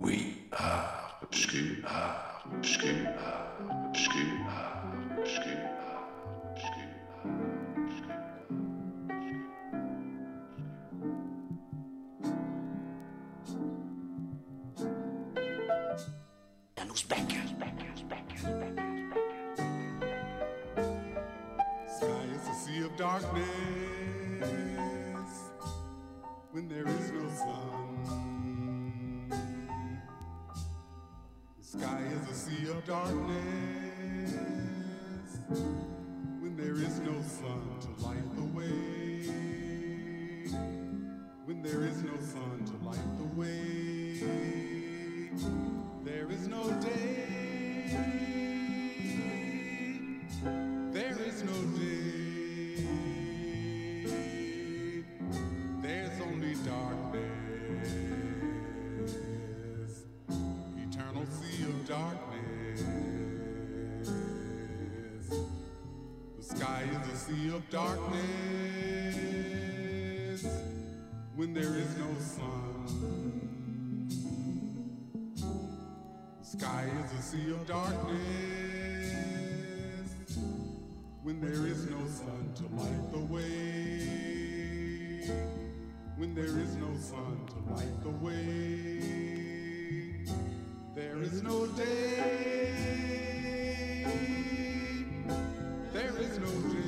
We are obscure. sky is a sea of darkness when there is no sun to light the way. When there is no sun to light the way, there is no day. There is no day.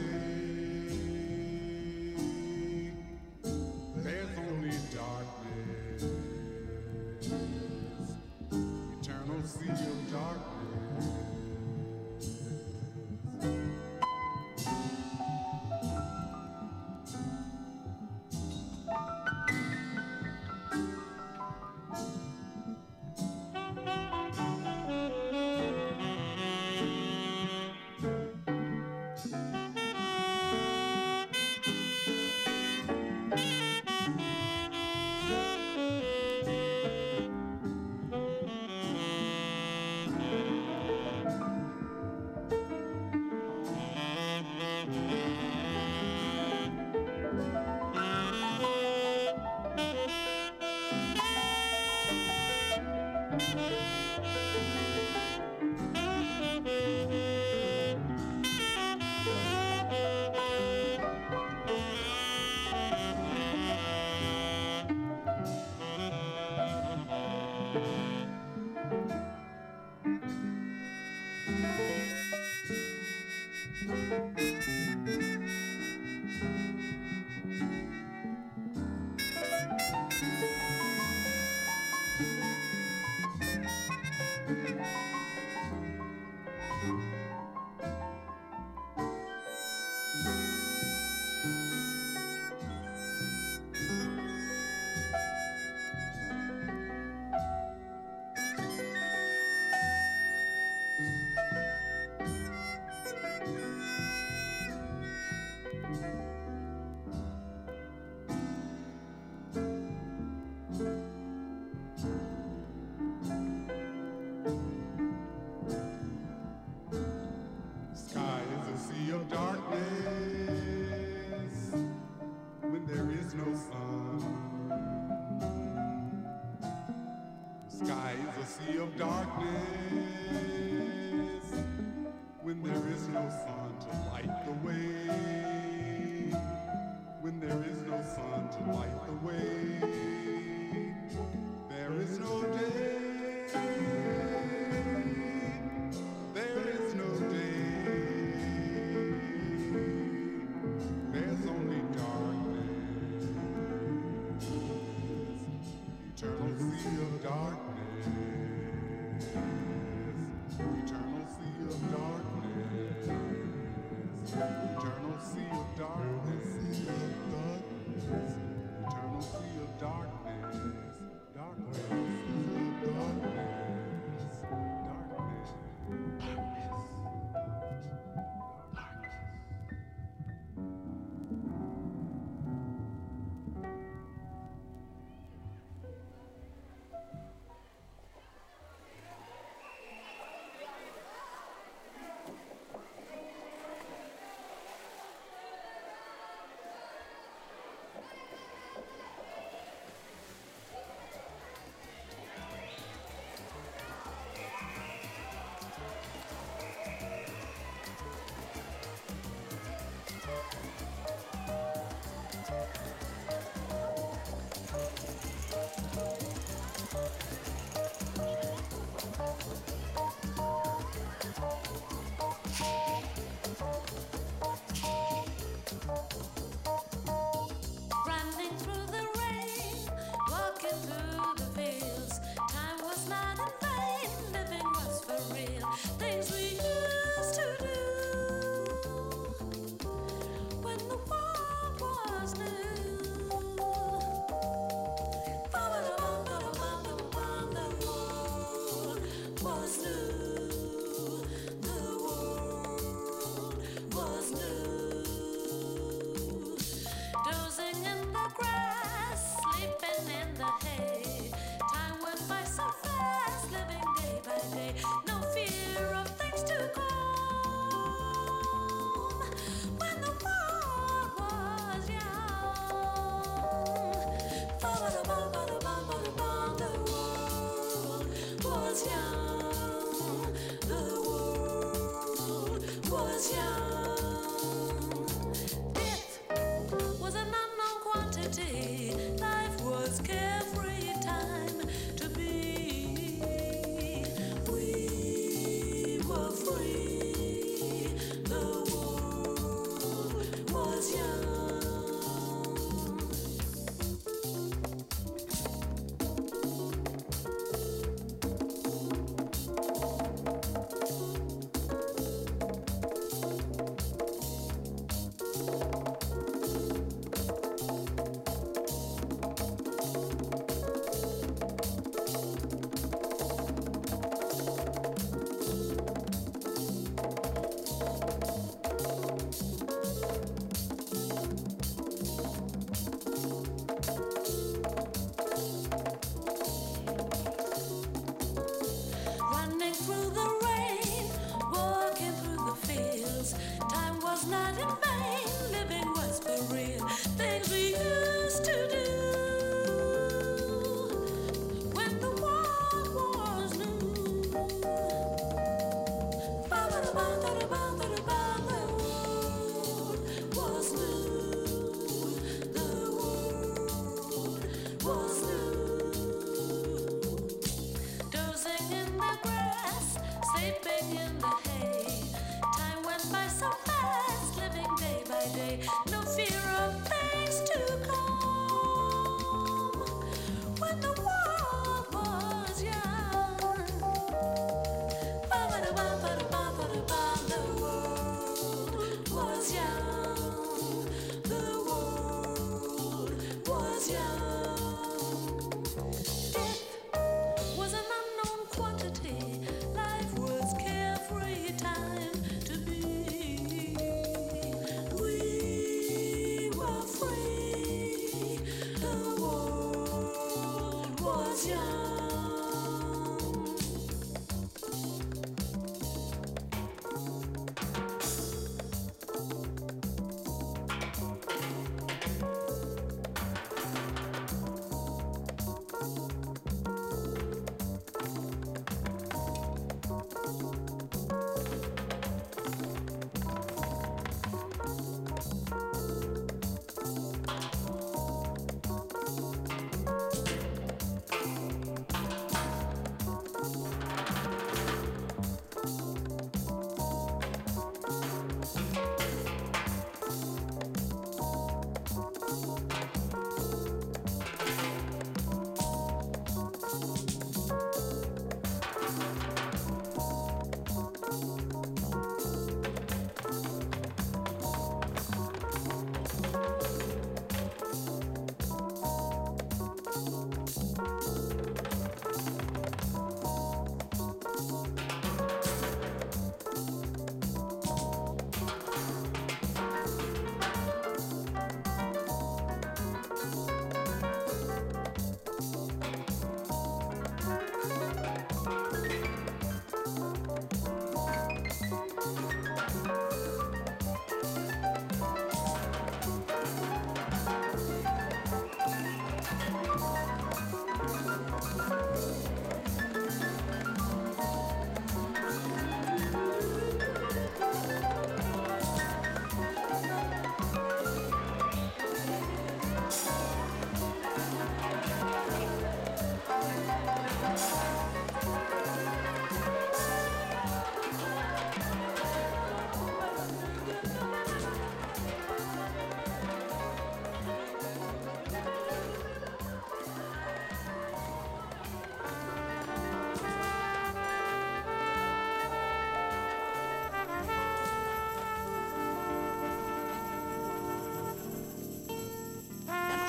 real dark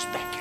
much you.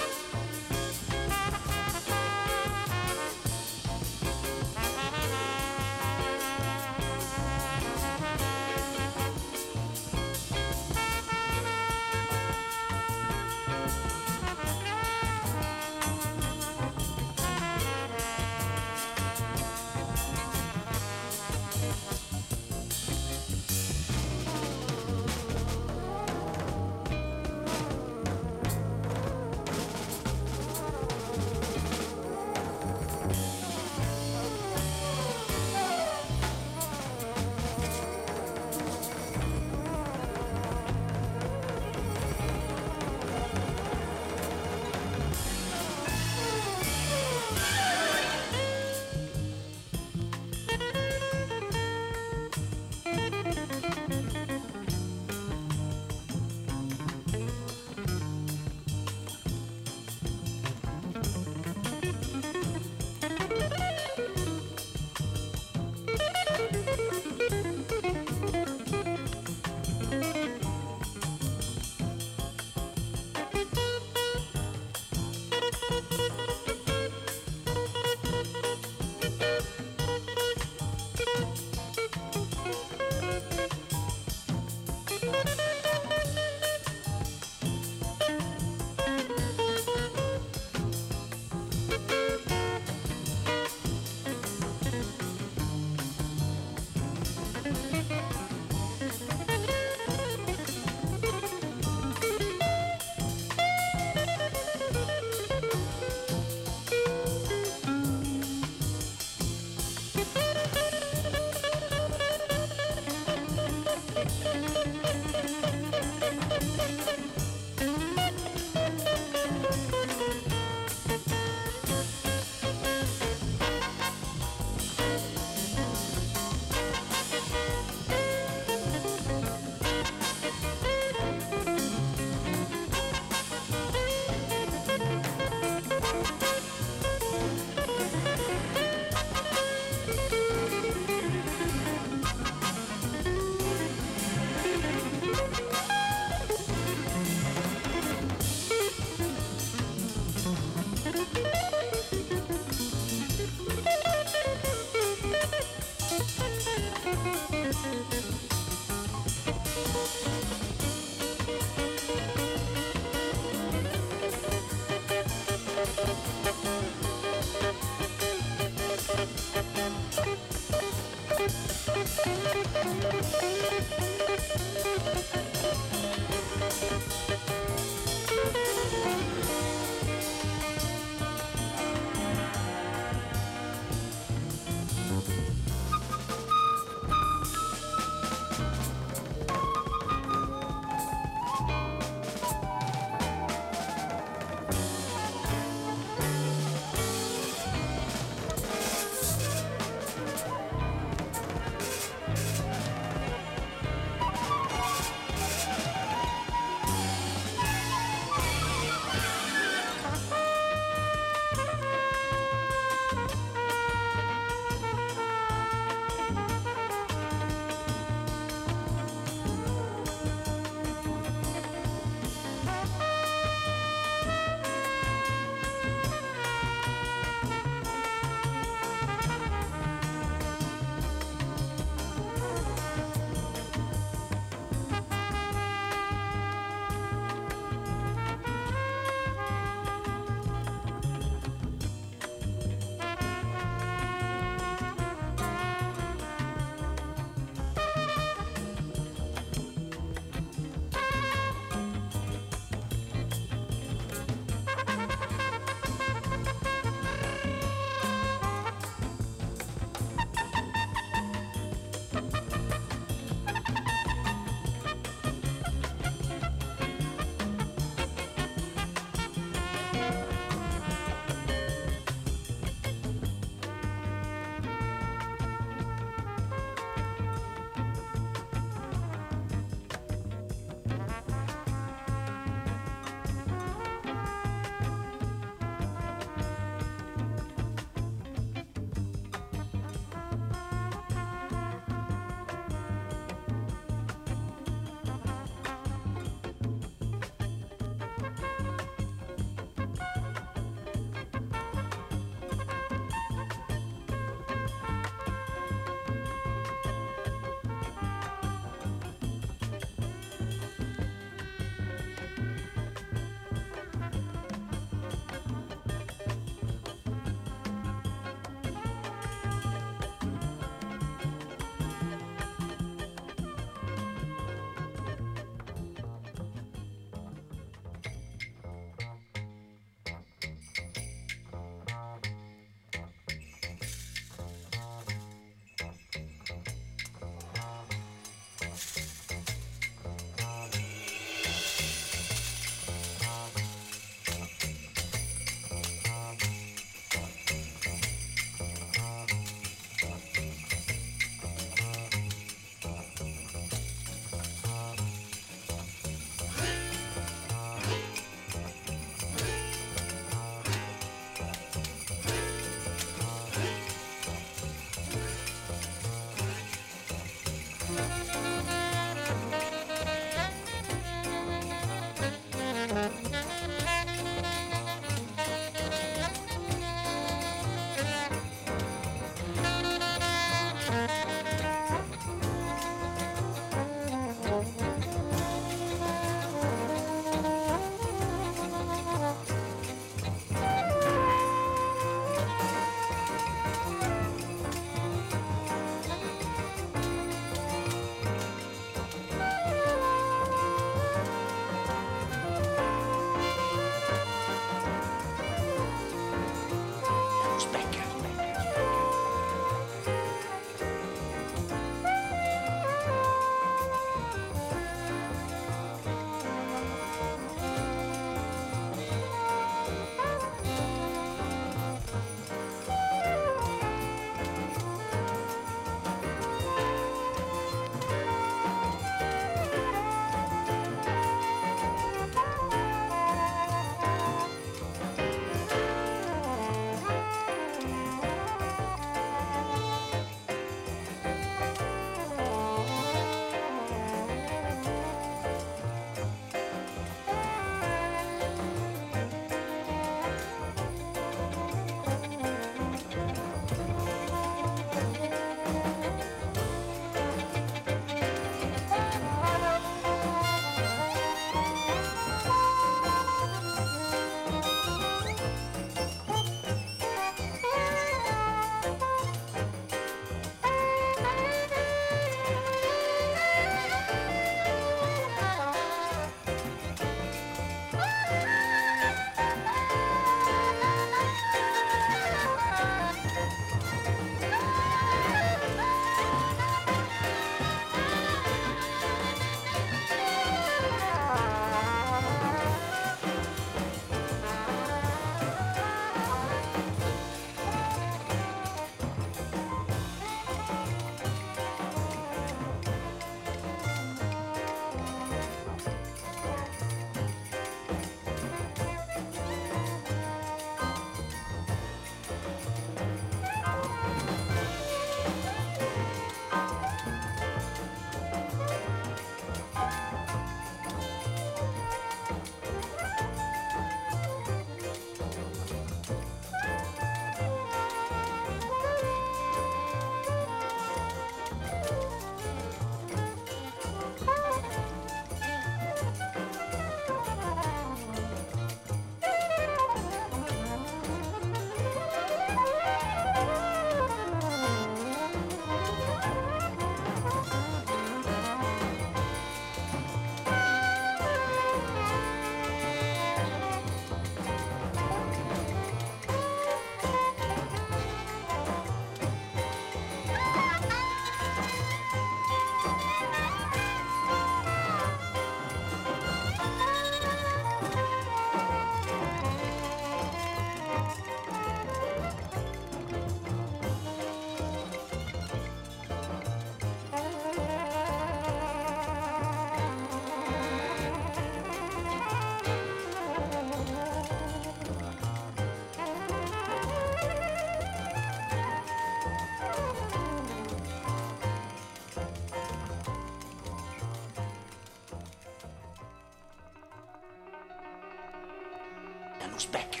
back.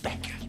Janus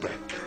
Becker.